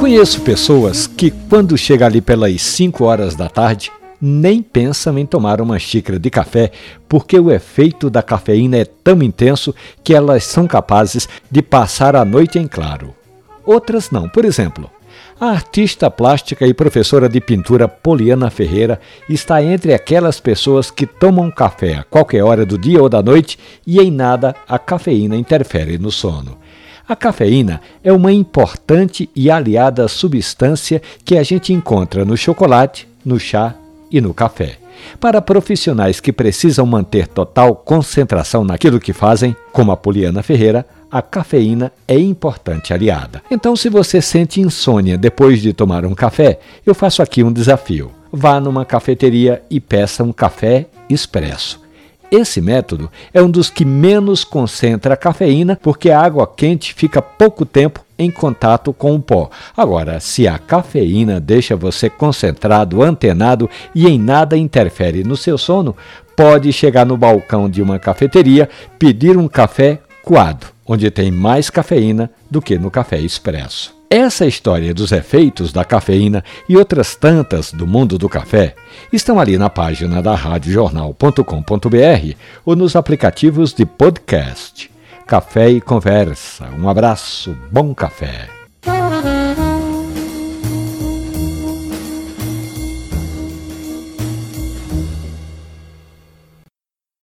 Conheço pessoas que, quando chega ali pelas 5 horas da tarde, nem pensam em tomar uma xícara de café, porque o efeito da cafeína é tão intenso que elas são capazes de passar a noite em claro. Outras não. Por exemplo, a artista plástica e professora de pintura Poliana Ferreira está entre aquelas pessoas que tomam café a qualquer hora do dia ou da noite e em nada a cafeína interfere no sono. A cafeína é uma importante e aliada substância que a gente encontra no chocolate, no chá e no café. Para profissionais que precisam manter total concentração naquilo que fazem, como a Poliana Ferreira, a cafeína é importante aliada. Então, se você sente insônia depois de tomar um café, eu faço aqui um desafio. Vá numa cafeteria e peça um café expresso. Esse método é um dos que menos concentra a cafeína, porque a água quente fica pouco tempo em contato com o pó. Agora, se a cafeína deixa você concentrado, antenado e em nada interfere no seu sono, pode chegar no balcão de uma cafeteria, pedir um café coado, onde tem mais cafeína do que no café expresso. Essa história dos efeitos da cafeína e outras tantas do mundo do café estão ali na página da radiojornal.com.br ou nos aplicativos de podcast. Café e Conversa. Um abraço, bom café.